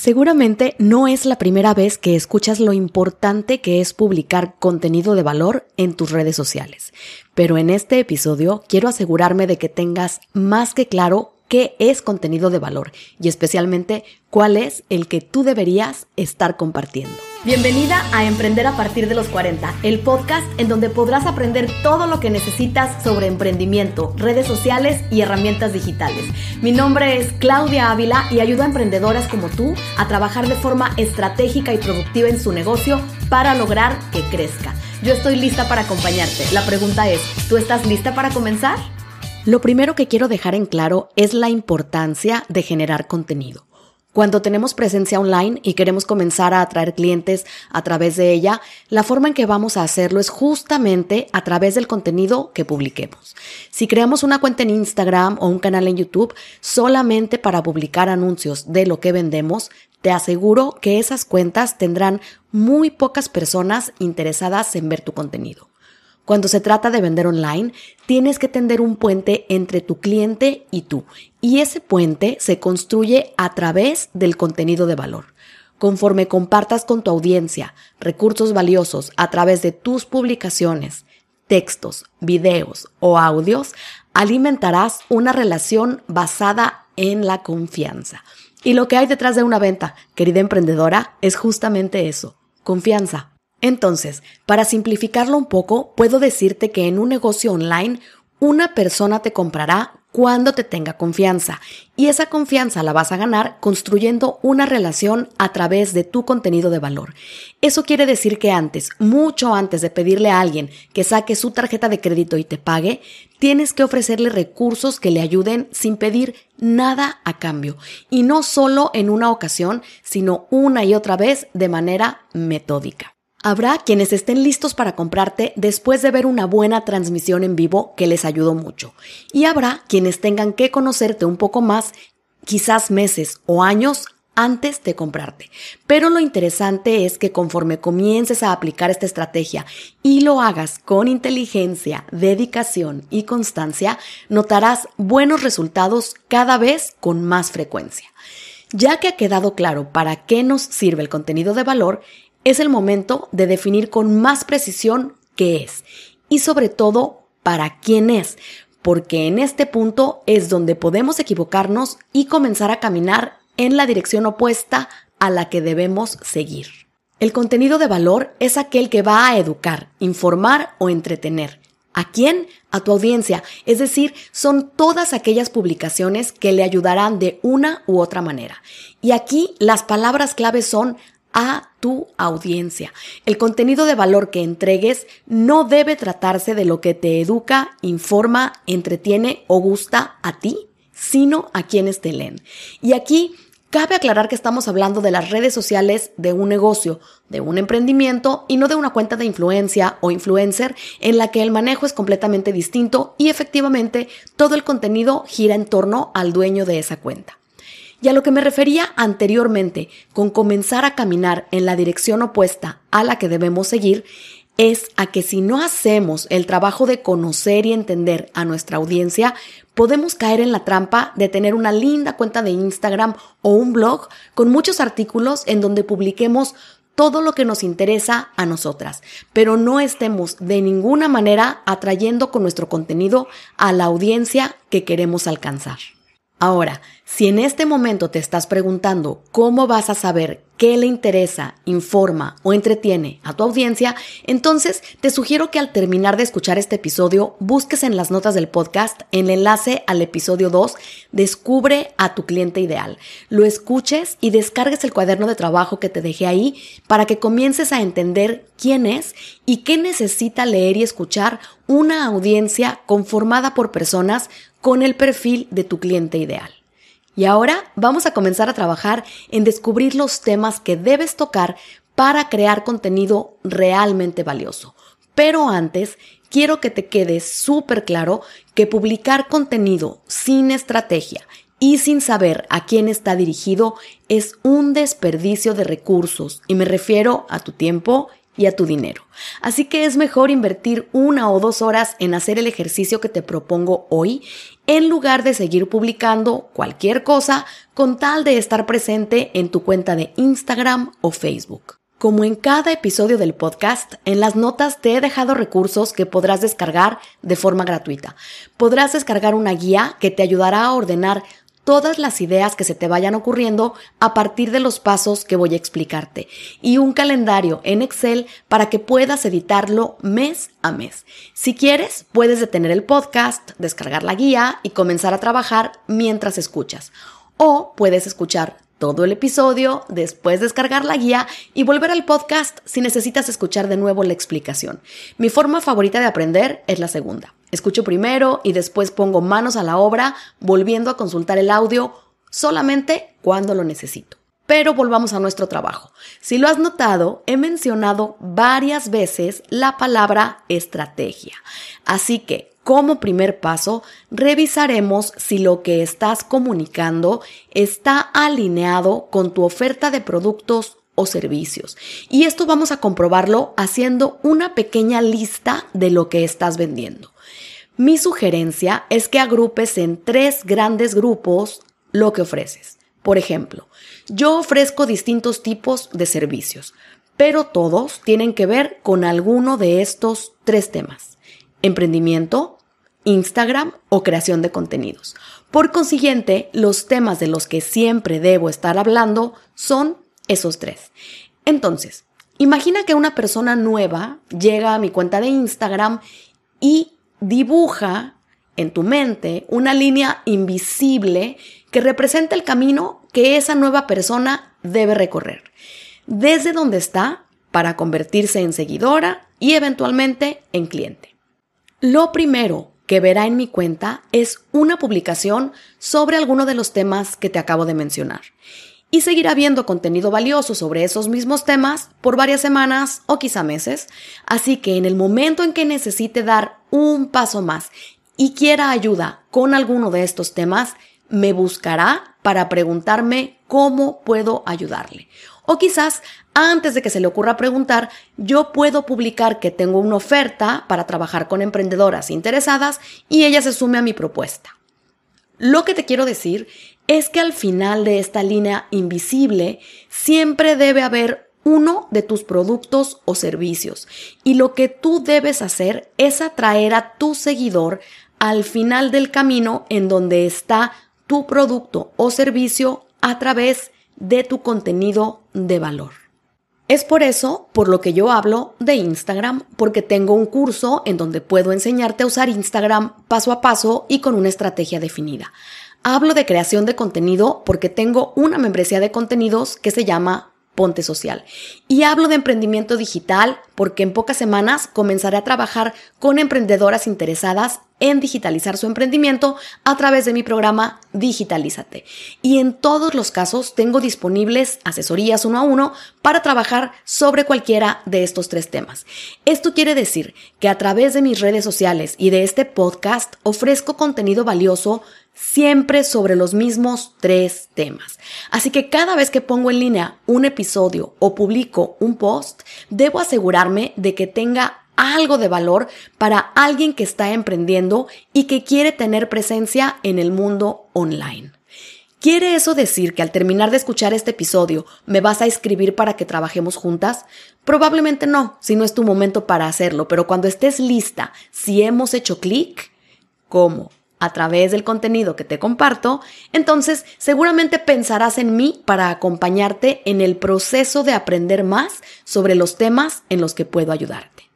Seguramente no es la primera vez que escuchas lo importante que es publicar contenido de valor en tus redes sociales, pero en este episodio quiero asegurarme de que tengas más que claro qué es contenido de valor y especialmente cuál es el que tú deberías estar compartiendo. Bienvenida a Emprender a partir de los 40, el podcast en donde podrás aprender todo lo que necesitas sobre emprendimiento, redes sociales y herramientas digitales. Mi nombre es Claudia Ávila y ayudo a emprendedoras como tú a trabajar de forma estratégica y productiva en su negocio para lograr que crezca. Yo estoy lista para acompañarte. La pregunta es, ¿tú estás lista para comenzar? Lo primero que quiero dejar en claro es la importancia de generar contenido. Cuando tenemos presencia online y queremos comenzar a atraer clientes a través de ella, la forma en que vamos a hacerlo es justamente a través del contenido que publiquemos. Si creamos una cuenta en Instagram o un canal en YouTube solamente para publicar anuncios de lo que vendemos, te aseguro que esas cuentas tendrán muy pocas personas interesadas en ver tu contenido. Cuando se trata de vender online, tienes que tender un puente entre tu cliente y tú. Y ese puente se construye a través del contenido de valor. Conforme compartas con tu audiencia recursos valiosos a través de tus publicaciones, textos, videos o audios, alimentarás una relación basada en la confianza. Y lo que hay detrás de una venta, querida emprendedora, es justamente eso, confianza. Entonces, para simplificarlo un poco, puedo decirte que en un negocio online, una persona te comprará cuando te tenga confianza y esa confianza la vas a ganar construyendo una relación a través de tu contenido de valor. Eso quiere decir que antes, mucho antes de pedirle a alguien que saque su tarjeta de crédito y te pague, tienes que ofrecerle recursos que le ayuden sin pedir nada a cambio y no solo en una ocasión, sino una y otra vez de manera metódica. Habrá quienes estén listos para comprarte después de ver una buena transmisión en vivo que les ayudó mucho. Y habrá quienes tengan que conocerte un poco más, quizás meses o años antes de comprarte. Pero lo interesante es que conforme comiences a aplicar esta estrategia y lo hagas con inteligencia, dedicación y constancia, notarás buenos resultados cada vez con más frecuencia. Ya que ha quedado claro para qué nos sirve el contenido de valor, es el momento de definir con más precisión qué es y sobre todo para quién es, porque en este punto es donde podemos equivocarnos y comenzar a caminar en la dirección opuesta a la que debemos seguir. El contenido de valor es aquel que va a educar, informar o entretener. ¿A quién? A tu audiencia. Es decir, son todas aquellas publicaciones que le ayudarán de una u otra manera. Y aquí las palabras claves son a tu audiencia. El contenido de valor que entregues no debe tratarse de lo que te educa, informa, entretiene o gusta a ti, sino a quienes te leen. Y aquí Cabe aclarar que estamos hablando de las redes sociales de un negocio, de un emprendimiento y no de una cuenta de influencia o influencer en la que el manejo es completamente distinto y efectivamente todo el contenido gira en torno al dueño de esa cuenta. Y a lo que me refería anteriormente con comenzar a caminar en la dirección opuesta a la que debemos seguir, es a que si no hacemos el trabajo de conocer y entender a nuestra audiencia, podemos caer en la trampa de tener una linda cuenta de Instagram o un blog con muchos artículos en donde publiquemos todo lo que nos interesa a nosotras, pero no estemos de ninguna manera atrayendo con nuestro contenido a la audiencia que queremos alcanzar. Ahora, si en este momento te estás preguntando cómo vas a saber qué le interesa, informa o entretiene a tu audiencia, entonces te sugiero que al terminar de escuchar este episodio busques en las notas del podcast el enlace al episodio 2, Descubre a tu cliente ideal. Lo escuches y descargues el cuaderno de trabajo que te dejé ahí para que comiences a entender quién es y qué necesita leer y escuchar una audiencia conformada por personas con el perfil de tu cliente ideal. Y ahora vamos a comenzar a trabajar en descubrir los temas que debes tocar para crear contenido realmente valioso. Pero antes, quiero que te quede súper claro que publicar contenido sin estrategia y sin saber a quién está dirigido es un desperdicio de recursos y me refiero a tu tiempo y a tu dinero. Así que es mejor invertir una o dos horas en hacer el ejercicio que te propongo hoy en lugar de seguir publicando cualquier cosa con tal de estar presente en tu cuenta de Instagram o Facebook. Como en cada episodio del podcast, en las notas te he dejado recursos que podrás descargar de forma gratuita. Podrás descargar una guía que te ayudará a ordenar todas las ideas que se te vayan ocurriendo a partir de los pasos que voy a explicarte y un calendario en Excel para que puedas editarlo mes a mes. Si quieres, puedes detener el podcast, descargar la guía y comenzar a trabajar mientras escuchas. O puedes escuchar todo el episodio, después descargar la guía y volver al podcast si necesitas escuchar de nuevo la explicación. Mi forma favorita de aprender es la segunda. Escucho primero y después pongo manos a la obra, volviendo a consultar el audio solamente cuando lo necesito. Pero volvamos a nuestro trabajo. Si lo has notado, he mencionado varias veces la palabra estrategia. Así que, como primer paso, revisaremos si lo que estás comunicando está alineado con tu oferta de productos o servicios. Y esto vamos a comprobarlo haciendo una pequeña lista de lo que estás vendiendo. Mi sugerencia es que agrupes en tres grandes grupos lo que ofreces. Por ejemplo, yo ofrezco distintos tipos de servicios, pero todos tienen que ver con alguno de estos tres temas. Emprendimiento, Instagram o creación de contenidos. Por consiguiente, los temas de los que siempre debo estar hablando son esos tres. Entonces, imagina que una persona nueva llega a mi cuenta de Instagram y dibuja en tu mente una línea invisible que representa el camino que esa nueva persona debe recorrer, desde donde está para convertirse en seguidora y eventualmente en cliente. Lo primero que verá en mi cuenta es una publicación sobre alguno de los temas que te acabo de mencionar y seguirá viendo contenido valioso sobre esos mismos temas por varias semanas o quizá meses. Así que en el momento en que necesite dar un paso más y quiera ayuda con alguno de estos temas, me buscará para preguntarme cómo puedo ayudarle. O quizás antes de que se le ocurra preguntar, yo puedo publicar que tengo una oferta para trabajar con emprendedoras interesadas y ella se sume a mi propuesta. Lo que te quiero decir es que al final de esta línea invisible siempre debe haber uno de tus productos o servicios y lo que tú debes hacer es atraer a tu seguidor al final del camino en donde está tu producto o servicio a través de tu contenido de valor. Es por eso por lo que yo hablo de Instagram, porque tengo un curso en donde puedo enseñarte a usar Instagram paso a paso y con una estrategia definida. Hablo de creación de contenido porque tengo una membresía de contenidos que se llama Ponte Social. Y hablo de emprendimiento digital porque en pocas semanas comenzaré a trabajar con emprendedoras interesadas en digitalizar su emprendimiento a través de mi programa Digitalízate. Y en todos los casos tengo disponibles asesorías uno a uno para trabajar sobre cualquiera de estos tres temas. Esto quiere decir que a través de mis redes sociales y de este podcast ofrezco contenido valioso siempre sobre los mismos tres temas. Así que cada vez que pongo en línea un episodio o publico un post, debo asegurarme de que tenga algo de valor para alguien que está emprendiendo y que quiere tener presencia en el mundo online. ¿Quiere eso decir que al terminar de escuchar este episodio me vas a escribir para que trabajemos juntas? Probablemente no, si no es tu momento para hacerlo, pero cuando estés lista, si hemos hecho clic, ¿cómo? A través del contenido que te comparto, entonces seguramente pensarás en mí para acompañarte en el proceso de aprender más sobre los temas en los que puedo ayudarte.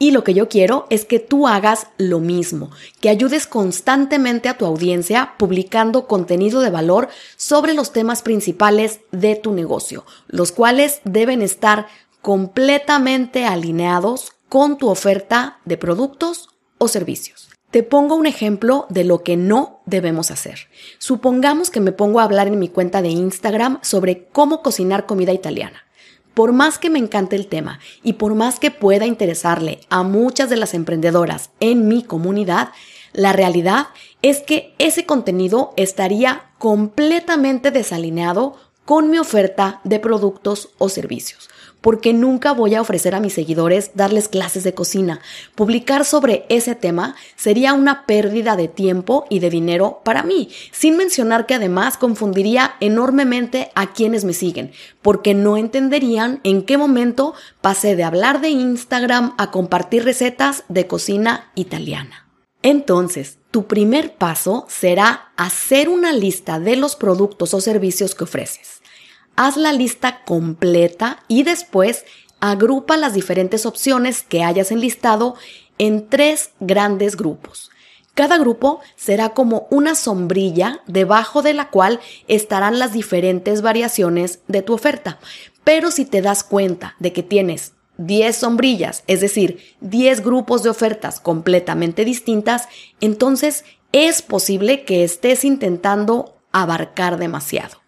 Y lo que yo quiero es que tú hagas lo mismo, que ayudes constantemente a tu audiencia publicando contenido de valor sobre los temas principales de tu negocio, los cuales deben estar completamente alineados con tu oferta de productos o servicios. Te pongo un ejemplo de lo que no debemos hacer. Supongamos que me pongo a hablar en mi cuenta de Instagram sobre cómo cocinar comida italiana. Por más que me encante el tema y por más que pueda interesarle a muchas de las emprendedoras en mi comunidad, la realidad es que ese contenido estaría completamente desalineado con mi oferta de productos o servicios porque nunca voy a ofrecer a mis seguidores darles clases de cocina. Publicar sobre ese tema sería una pérdida de tiempo y de dinero para mí, sin mencionar que además confundiría enormemente a quienes me siguen, porque no entenderían en qué momento pasé de hablar de Instagram a compartir recetas de cocina italiana. Entonces, tu primer paso será hacer una lista de los productos o servicios que ofreces haz la lista completa y después agrupa las diferentes opciones que hayas enlistado en tres grandes grupos. Cada grupo será como una sombrilla debajo de la cual estarán las diferentes variaciones de tu oferta. Pero si te das cuenta de que tienes 10 sombrillas, es decir, 10 grupos de ofertas completamente distintas, entonces es posible que estés intentando abarcar demasiado.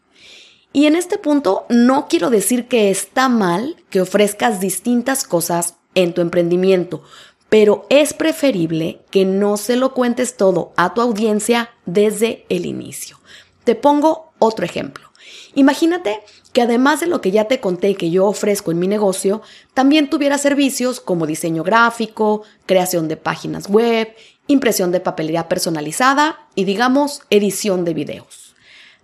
Y en este punto no quiero decir que está mal que ofrezcas distintas cosas en tu emprendimiento, pero es preferible que no se lo cuentes todo a tu audiencia desde el inicio. Te pongo otro ejemplo. Imagínate que además de lo que ya te conté que yo ofrezco en mi negocio, también tuviera servicios como diseño gráfico, creación de páginas web, impresión de papelería personalizada y digamos edición de videos.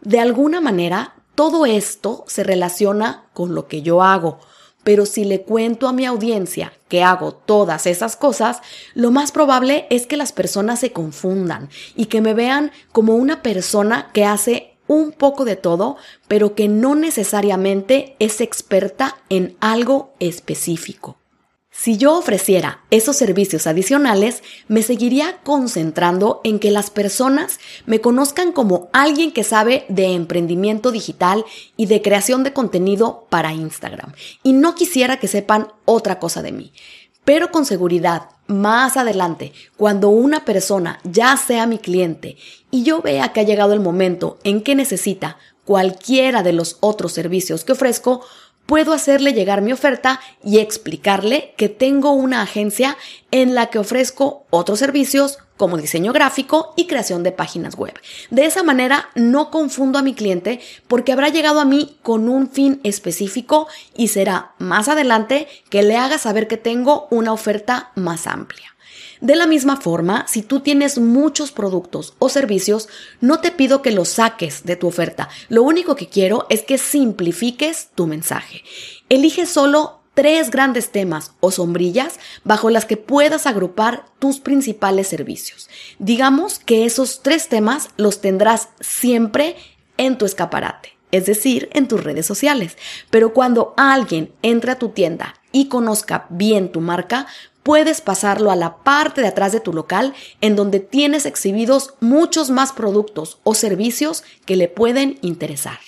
De alguna manera todo esto se relaciona con lo que yo hago, pero si le cuento a mi audiencia que hago todas esas cosas, lo más probable es que las personas se confundan y que me vean como una persona que hace un poco de todo, pero que no necesariamente es experta en algo específico. Si yo ofreciera esos servicios adicionales, me seguiría concentrando en que las personas me conozcan como alguien que sabe de emprendimiento digital y de creación de contenido para Instagram. Y no quisiera que sepan otra cosa de mí. Pero con seguridad, más adelante, cuando una persona ya sea mi cliente y yo vea que ha llegado el momento en que necesita cualquiera de los otros servicios que ofrezco, puedo hacerle llegar mi oferta y explicarle que tengo una agencia en la que ofrezco otros servicios como diseño gráfico y creación de páginas web. De esa manera no confundo a mi cliente porque habrá llegado a mí con un fin específico y será más adelante que le haga saber que tengo una oferta más amplia. De la misma forma, si tú tienes muchos productos o servicios, no te pido que los saques de tu oferta. Lo único que quiero es que simplifiques tu mensaje. Elige solo tres grandes temas o sombrillas bajo las que puedas agrupar tus principales servicios. Digamos que esos tres temas los tendrás siempre en tu escaparate es decir, en tus redes sociales. Pero cuando alguien entre a tu tienda y conozca bien tu marca, puedes pasarlo a la parte de atrás de tu local en donde tienes exhibidos muchos más productos o servicios que le pueden interesar.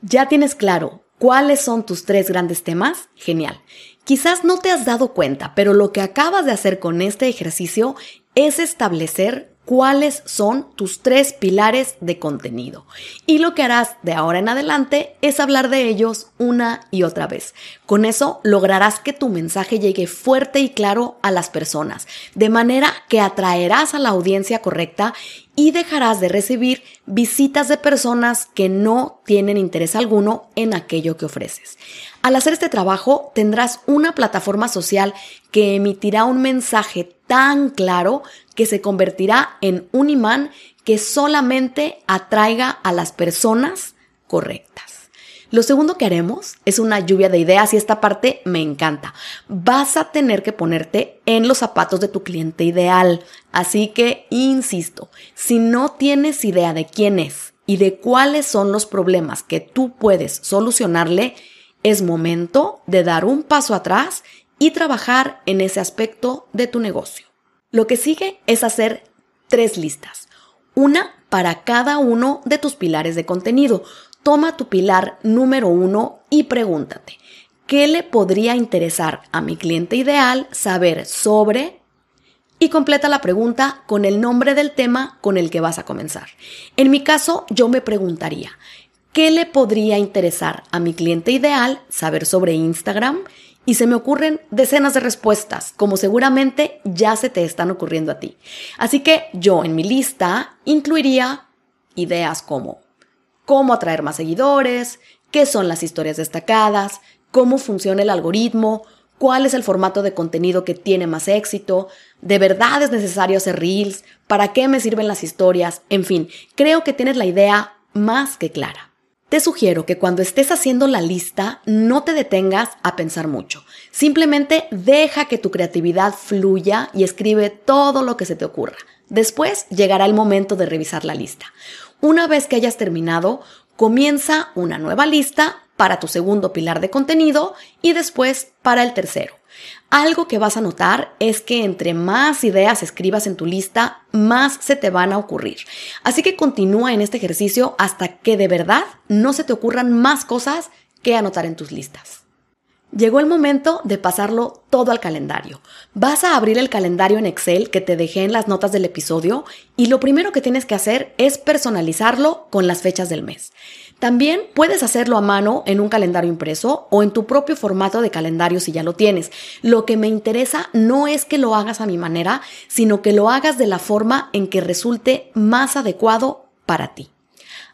¿Ya tienes claro cuáles son tus tres grandes temas? Genial. Quizás no te has dado cuenta, pero lo que acabas de hacer con este ejercicio es establecer cuáles son tus tres pilares de contenido. Y lo que harás de ahora en adelante es hablar de ellos una y otra vez. Con eso lograrás que tu mensaje llegue fuerte y claro a las personas, de manera que atraerás a la audiencia correcta y dejarás de recibir visitas de personas que no tienen interés alguno en aquello que ofreces. Al hacer este trabajo tendrás una plataforma social que emitirá un mensaje tan claro que se convertirá en un imán que solamente atraiga a las personas correctas. Lo segundo que haremos es una lluvia de ideas y esta parte me encanta. Vas a tener que ponerte en los zapatos de tu cliente ideal. Así que, insisto, si no tienes idea de quién es y de cuáles son los problemas que tú puedes solucionarle, es momento de dar un paso atrás y trabajar en ese aspecto de tu negocio. Lo que sigue es hacer tres listas, una para cada uno de tus pilares de contenido. Toma tu pilar número uno y pregúntate, ¿qué le podría interesar a mi cliente ideal saber sobre? Y completa la pregunta con el nombre del tema con el que vas a comenzar. En mi caso, yo me preguntaría, ¿qué le podría interesar a mi cliente ideal saber sobre Instagram? y se me ocurren decenas de respuestas, como seguramente ya se te están ocurriendo a ti. Así que yo en mi lista incluiría ideas como cómo atraer más seguidores, qué son las historias destacadas, cómo funciona el algoritmo, cuál es el formato de contenido que tiene más éxito, de verdad es necesario hacer reels, para qué me sirven las historias, en fin, creo que tienes la idea más que clara. Te sugiero que cuando estés haciendo la lista no te detengas a pensar mucho. Simplemente deja que tu creatividad fluya y escribe todo lo que se te ocurra. Después llegará el momento de revisar la lista. Una vez que hayas terminado, comienza una nueva lista para tu segundo pilar de contenido y después para el tercero. Algo que vas a notar es que entre más ideas escribas en tu lista, más se te van a ocurrir. Así que continúa en este ejercicio hasta que de verdad no se te ocurran más cosas que anotar en tus listas. Llegó el momento de pasarlo todo al calendario. Vas a abrir el calendario en Excel que te dejé en las notas del episodio y lo primero que tienes que hacer es personalizarlo con las fechas del mes. También puedes hacerlo a mano en un calendario impreso o en tu propio formato de calendario si ya lo tienes. Lo que me interesa no es que lo hagas a mi manera, sino que lo hagas de la forma en que resulte más adecuado para ti.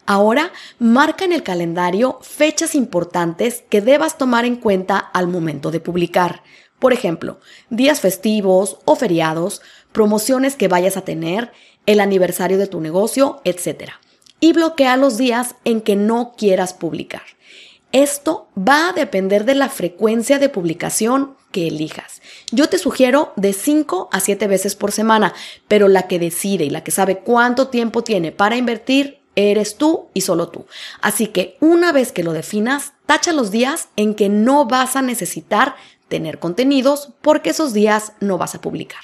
Ahora, marca en el calendario fechas importantes que debas tomar en cuenta al momento de publicar. Por ejemplo, días festivos o feriados, promociones que vayas a tener, el aniversario de tu negocio, etc. Y bloquea los días en que no quieras publicar. Esto va a depender de la frecuencia de publicación que elijas. Yo te sugiero de 5 a 7 veces por semana, pero la que decide y la que sabe cuánto tiempo tiene para invertir eres tú y solo tú. Así que una vez que lo definas, tacha los días en que no vas a necesitar tener contenidos porque esos días no vas a publicar.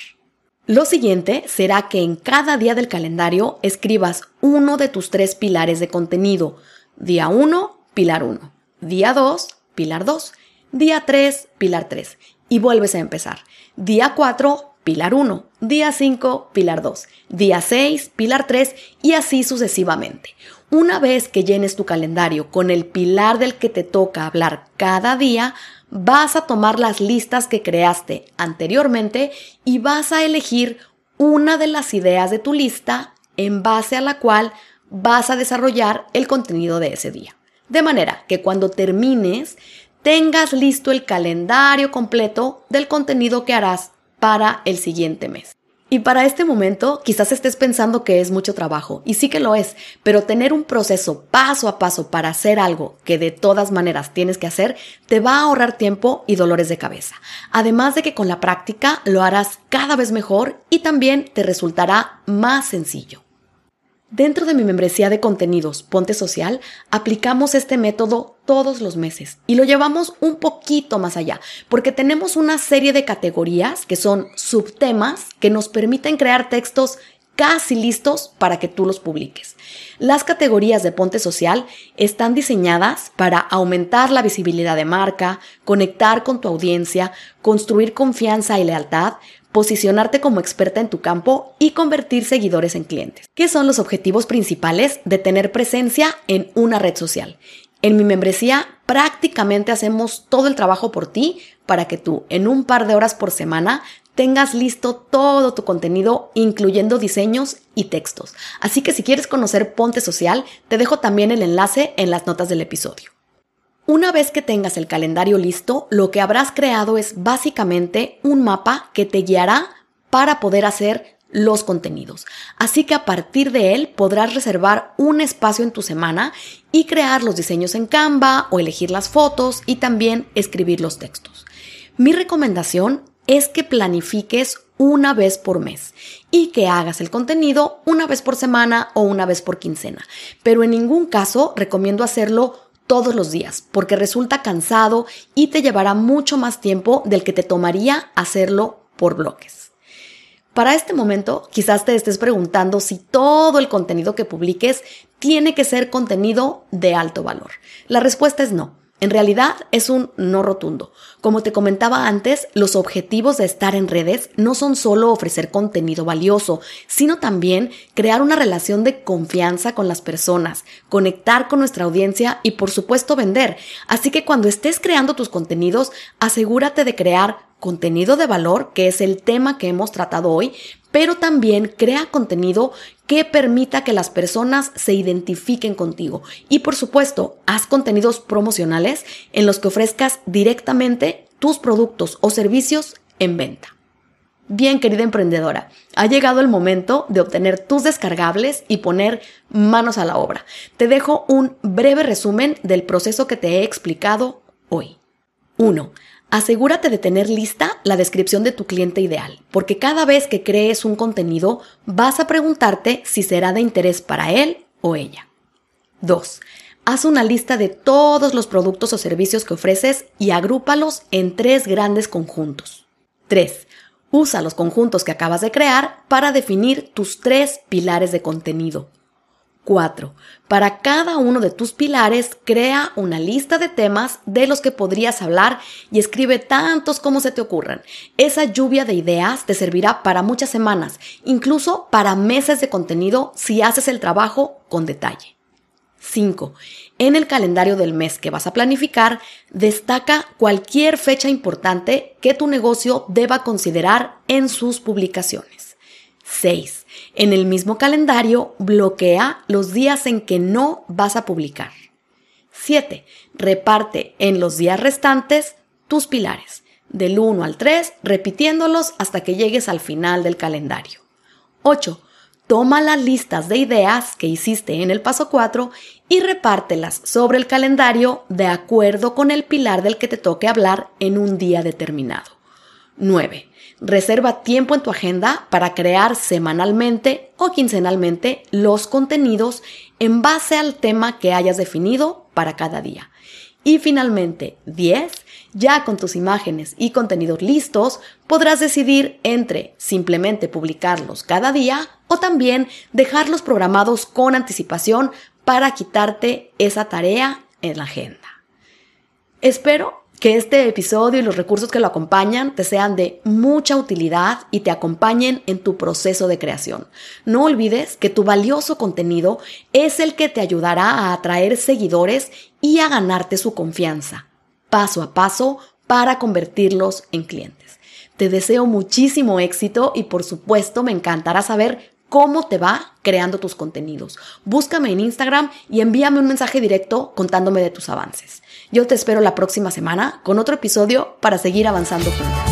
Lo siguiente será que en cada día del calendario escribas uno de tus tres pilares de contenido. Día 1, pilar 1. Día 2, pilar 2. Día 3, pilar 3. Y vuelves a empezar. Día 4, pilar 1, día 5, pilar 2, día 6, pilar 3 y así sucesivamente. Una vez que llenes tu calendario con el pilar del que te toca hablar cada día, vas a tomar las listas que creaste anteriormente y vas a elegir una de las ideas de tu lista en base a la cual vas a desarrollar el contenido de ese día. De manera que cuando termines, tengas listo el calendario completo del contenido que harás para el siguiente mes. Y para este momento quizás estés pensando que es mucho trabajo, y sí que lo es, pero tener un proceso paso a paso para hacer algo que de todas maneras tienes que hacer, te va a ahorrar tiempo y dolores de cabeza. Además de que con la práctica lo harás cada vez mejor y también te resultará más sencillo. Dentro de mi membresía de contenidos Ponte Social, aplicamos este método todos los meses y lo llevamos un poquito más allá, porque tenemos una serie de categorías que son subtemas que nos permiten crear textos casi listos para que tú los publiques. Las categorías de Ponte Social están diseñadas para aumentar la visibilidad de marca, conectar con tu audiencia, construir confianza y lealtad, posicionarte como experta en tu campo y convertir seguidores en clientes. ¿Qué son los objetivos principales de tener presencia en una red social? En mi membresía prácticamente hacemos todo el trabajo por ti para que tú en un par de horas por semana tengas listo todo tu contenido, incluyendo diseños y textos. Así que si quieres conocer Ponte Social, te dejo también el enlace en las notas del episodio. Una vez que tengas el calendario listo, lo que habrás creado es básicamente un mapa que te guiará para poder hacer los contenidos. Así que a partir de él podrás reservar un espacio en tu semana y crear los diseños en Canva o elegir las fotos y también escribir los textos. Mi recomendación es que planifiques una vez por mes y que hagas el contenido una vez por semana o una vez por quincena. Pero en ningún caso recomiendo hacerlo todos los días, porque resulta cansado y te llevará mucho más tiempo del que te tomaría hacerlo por bloques. Para este momento, quizás te estés preguntando si todo el contenido que publiques tiene que ser contenido de alto valor. La respuesta es no. En realidad es un no rotundo. Como te comentaba antes, los objetivos de estar en redes no son solo ofrecer contenido valioso, sino también crear una relación de confianza con las personas, conectar con nuestra audiencia y por supuesto vender. Así que cuando estés creando tus contenidos, asegúrate de crear contenido de valor, que es el tema que hemos tratado hoy, pero también crea contenido que permita que las personas se identifiquen contigo. Y por supuesto, haz contenidos promocionales en los que ofrezcas directamente tus productos o servicios en venta. Bien, querida emprendedora, ha llegado el momento de obtener tus descargables y poner manos a la obra. Te dejo un breve resumen del proceso que te he explicado hoy. 1. Asegúrate de tener lista la descripción de tu cliente ideal, porque cada vez que crees un contenido vas a preguntarte si será de interés para él o ella. 2. Haz una lista de todos los productos o servicios que ofreces y agrúpalos en tres grandes conjuntos. 3. Usa los conjuntos que acabas de crear para definir tus tres pilares de contenido. 4. Para cada uno de tus pilares, crea una lista de temas de los que podrías hablar y escribe tantos como se te ocurran. Esa lluvia de ideas te servirá para muchas semanas, incluso para meses de contenido si haces el trabajo con detalle. 5. En el calendario del mes que vas a planificar, destaca cualquier fecha importante que tu negocio deba considerar en sus publicaciones. 6. En el mismo calendario, bloquea los días en que no vas a publicar. 7. Reparte en los días restantes tus pilares, del 1 al 3, repitiéndolos hasta que llegues al final del calendario. 8 toma las listas de ideas que hiciste en el paso 4 y repártelas sobre el calendario de acuerdo con el pilar del que te toque hablar en un día determinado. 9. Reserva tiempo en tu agenda para crear semanalmente o quincenalmente los contenidos en base al tema que hayas definido para cada día. Y finalmente, 10. Ya con tus imágenes y contenidos listos, podrás decidir entre simplemente publicarlos cada día o también dejarlos programados con anticipación para quitarte esa tarea en la agenda. Espero que este episodio y los recursos que lo acompañan te sean de mucha utilidad y te acompañen en tu proceso de creación. No olvides que tu valioso contenido es el que te ayudará a atraer seguidores y a ganarte su confianza, paso a paso, para convertirlos en clientes. Te deseo muchísimo éxito y por supuesto me encantará saber cómo te va creando tus contenidos. Búscame en Instagram y envíame un mensaje directo contándome de tus avances. Yo te espero la próxima semana con otro episodio para seguir avanzando juntas.